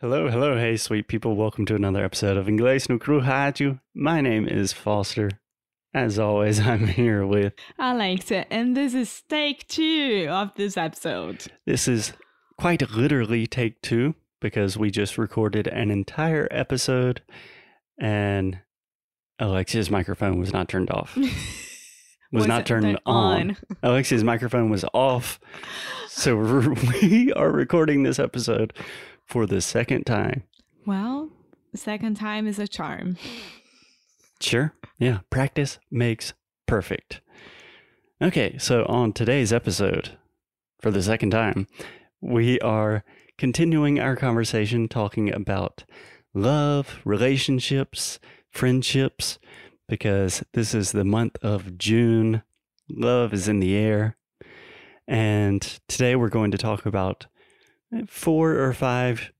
Hello, hello, hey, sweet people. Welcome to another episode of Inglês no Rádio. My name is Foster. As always, I'm here with. Alexia, and this is take two of this episode. This is quite literally take two because we just recorded an entire episode and Alexia's microphone was not turned off. was, Was not turned on. on? Alexia's microphone was off. So we are recording this episode for the second time. Well, second time is a charm. Sure. Yeah. Practice makes perfect. Okay. So, on today's episode, for the second time, we are continuing our conversation talking about love, relationships, friendships, because this is the month of June. Love is in the air. And today we're going to talk about four or five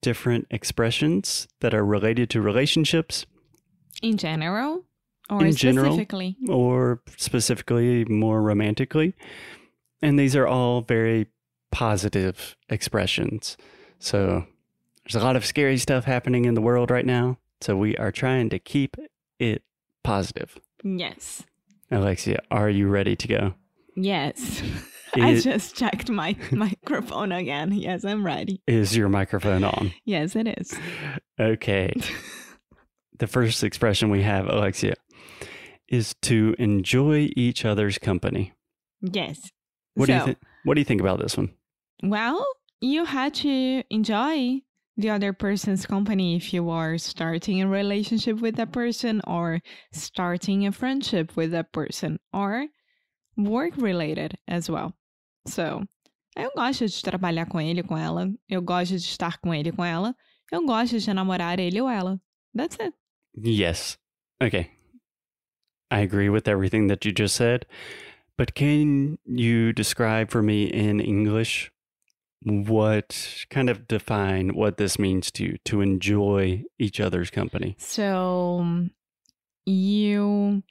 different expressions that are related to relationships In general or In general. specifically? or specifically more romantically. And these are all very positive expressions. So there's a lot of scary stuff happening in the world right now. So we are trying to keep it positive. Yes. Alexia, are you ready to go? Yes. I just checked my microphone again. Yes, I'm ready. Is your microphone on? Yes, it is. Okay. the first expression we have, Alexia, is to enjoy each other's company. Yes. What do you think? What do you think about this one? Well, you had to enjoy the other person's company if you are starting a relationship with that person or starting a friendship with that person or work related as well. So, eu gosto de trabalhar com ele, com ela. Eu gosto de estar com ele, com ela. Eu gosto de namorar ele ou ela. That's it. Yes. Okay. I agree with everything that you just said. But can you describe for me in English what kind of define what this means to you to enjoy each other's company? So, you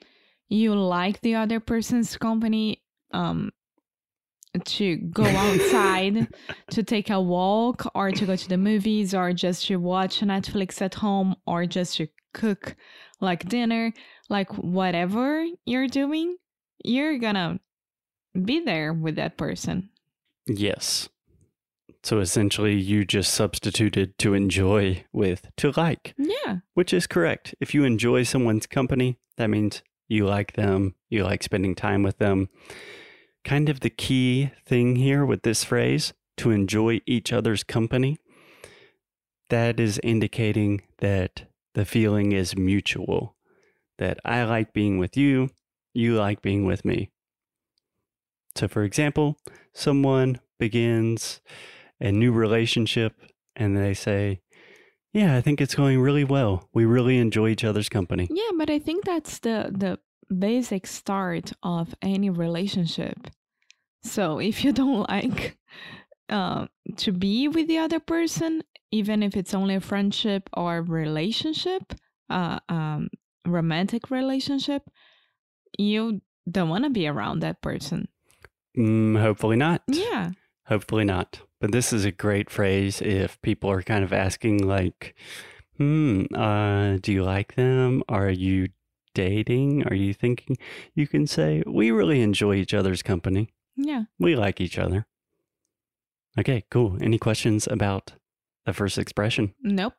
you like the other person's company um to go outside to take a walk or to go to the movies or just to watch Netflix at home or just to cook like dinner like whatever you're doing you're gonna be there with that person Yes. So essentially, you just substituted to enjoy with to like, yeah which is correct. If you enjoy someone's company, that means you like them, you like spending time with them. Kind of the key thing here with this phrase, to enjoy each other's company, that is indicating that the feeling is mutual, that I like being with you, you like being with me. So, for example, someone begins a new relationship and they say, Yeah, I think it's going really well. We really enjoy each other's company. Yeah, but I think that's the the basic start of any relationship. So if you don't like uh, to be with the other person, even if it's only a friendship or relationship, uh, um, romantic relationship, you don't want to be around that person. Mm, hopefully not. Yeah, Hopefully not. But this is a great phrase if people are kind of asking, like, hmm, uh, do you like them? Are you dating? Are you thinking? You can say, We really enjoy each other's company. yeah. We like each other. Okay, cool. Any questions about the first expression? Nope.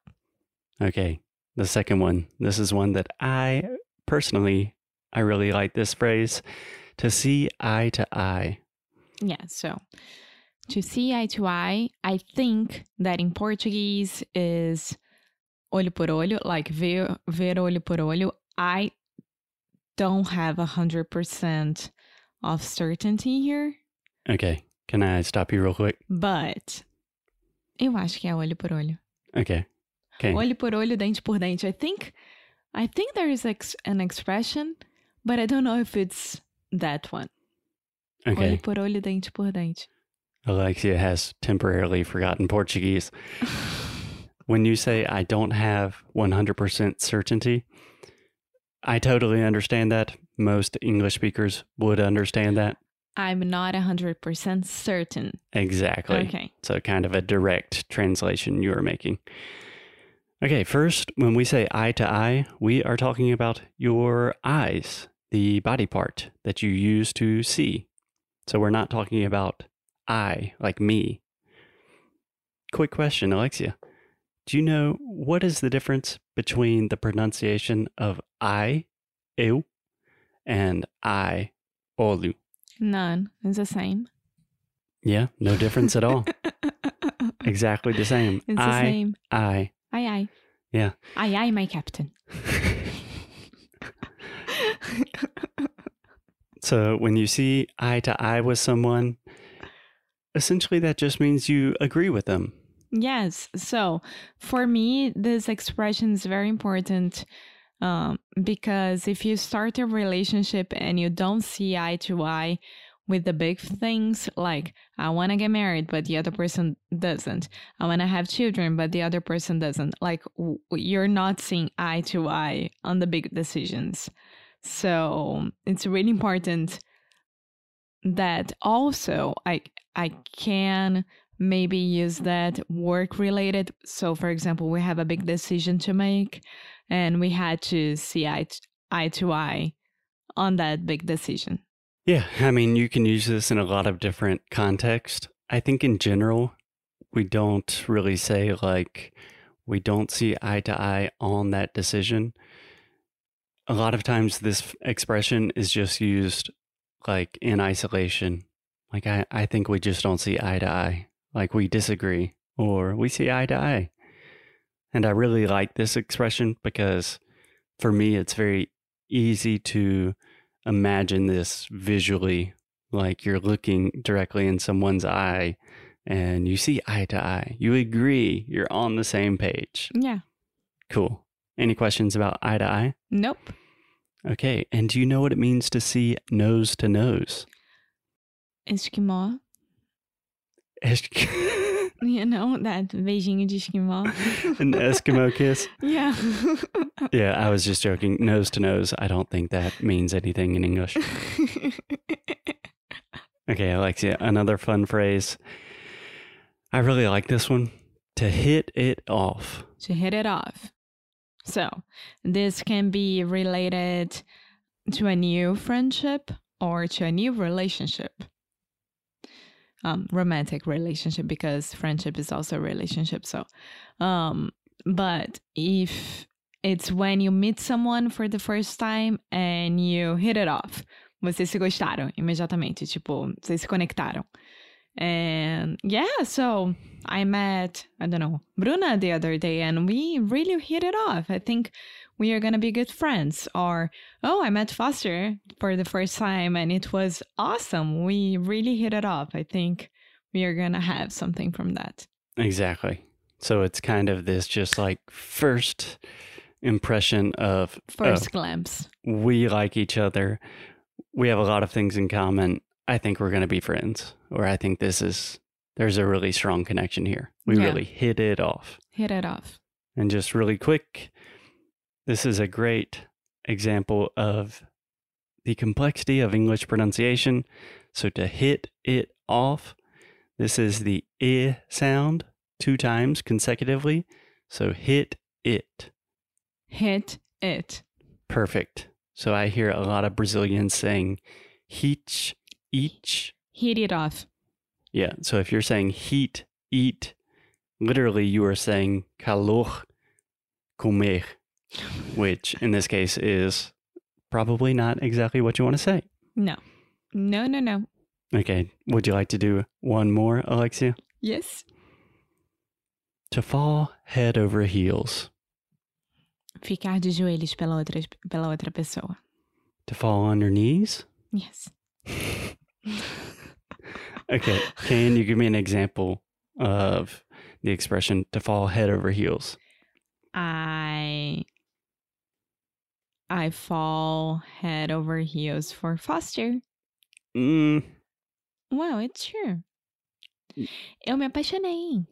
Okay, the second one. This is one that I personally, I really like this phrase to see eye to eye. Yeah, so to see eye to eye, I think that in Portuguese is olho por olho, like ver, ver olho por olho. I don't have a hundred percent of certainty here, Okay, can I stop you real quick? but eu acho que é olho por olho. Okay, okay. Olho por olho, dente por dente. I think, I think there is ex- an expression, but I don't know if it's that one. Okay, Olho por olho, dente por dente. Alexia has temporarily forgotten Portuguese. When you say I don't have 100% certainty, I totally understand that. Most English speakers would understand that. I'm not 100% certain. Exactly. Okay. So, kind of a direct translation you are making. Okay, first, when we say eye to eye, we are talking about your eyes, the body part that you use to see. So, we're not talking about I, like me. Quick question, Alexia. Do you know what is the difference between the pronunciation of I, eu, and I, olu? None. It's the same. Yeah, no difference at all. exactly the same. It's the I, same. I. I, aye. Yeah. Aye, aye, my captain. So when you see eye to eye with someone, essentially that just means you agree with them. Yes. So for me, this expression is very important um, because if you start a relationship and you don't see eye to eye with the big things, like I want to get married, but the other person doesn't, I want to have children, but the other person doesn't, like w- you're not seeing eye to eye on the big decisions. So it's really important that also I I can maybe use that work related. So, for example, we have a big decision to make, and we had to see eye to eye, to eye on that big decision. Yeah, I mean, you can use this in a lot of different contexts. I think in general, we don't really say like we don't see eye to eye on that decision. A lot of times, this expression is just used like in isolation. Like, I, I think we just don't see eye to eye. Like, we disagree or we see eye to eye. And I really like this expression because for me, it's very easy to imagine this visually. Like, you're looking directly in someone's eye and you see eye to eye. You agree. You're on the same page. Yeah. Cool. Any questions about eye to eye? Nope. Okay. And do you know what it means to see nose to nose? Esquimó. Esk- You know that beijinho de esquimó. An Eskimo kiss? yeah. Yeah, I was just joking. Nose to nose. I don't think that means anything in English. Okay, Alexia, another fun phrase. I really like this one. To hit it off. to hit it off. So, this can be related to a new friendship or to a new relationship. Um, romantic relationship because friendship is also a relationship. So, um, but if it's when you meet someone for the first time and you hit it off, vocês se gostaram imediatamente, tipo, vocês se conectaram. And yeah, so I met, I don't know, Bruna the other day and we really hit it off. I think we are going to be good friends. Or, oh, I met Foster for the first time and it was awesome. We really hit it off. I think we are going to have something from that. Exactly. So it's kind of this just like first impression of First glimpse. we like each other. We have a lot of things in common. I think we're going to be friends. Or I think this is, there's a really strong connection here. We Yeah. really hit it off. Hit it off. And just really quick, this is a great example of the complexity of English pronunciation. So to hit it off, this is the I sound two times consecutively. So hit it. Hit it. Perfect. So I hear a lot of Brazilians saying heat, each. Heat it off. Yeah. So if you're saying heat, eat, literally you are saying calor, comer, which in this case is probably not exactly what you want to say. No. No, no, no. Okay. Would you like to do one more, Alexia? Yes. To fall head over heels. Ficar de joelhos pela outra, pela outra pessoa. To fall on your knees? Yes. Okay. Can you give me an example of the expression to fall head over heels? I I fall head over heels for Foster. Mm, Wow, it's true. Eu me apaixonei.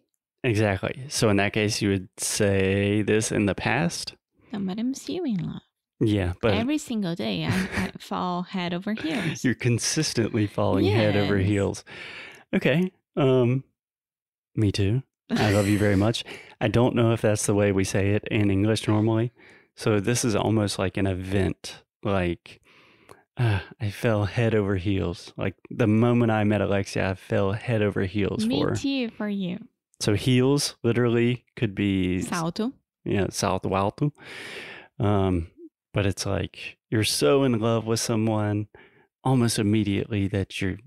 exactly. So in that case, you would say this in the past? Não, but I'm still in love. Yeah, but Every single day, I, I fall head over heels. you're consistently falling head over heels. Okay. Um me too. I love you very much. I don't know if that's the way we say it in English normally. So this is almost like an event. Like uh, I fell head over heels. Like the moment I met Alexia, I fell head over heels Me for her. too for you. So heels literally could be Salto. yeah, salto alto. Um, but it's like you're so in love with someone almost immediately that you're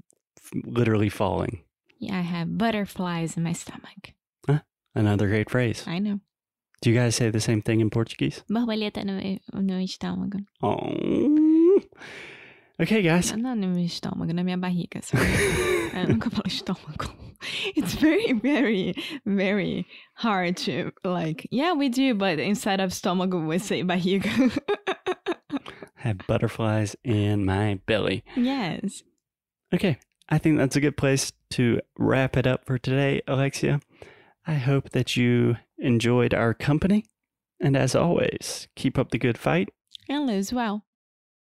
literally falling. Yeah, I have butterflies in my stomach. Huh? Another great phrase. I know. Do you guys say the same thing in Portuguese? Borboleta no, no estômago. Oh. Okay, guys. Não, no meu estômago, na minha barriga. Eu nunca. It's very, very, very hard to like. Yeah, we do, but instead of stomach, we say barriga. Have butterflies in my belly. yes. Okay, I think that's a good place to wrap it up for today, Alexia. I hope that you enjoyed our company. And as always, keep up the good fight And lose well.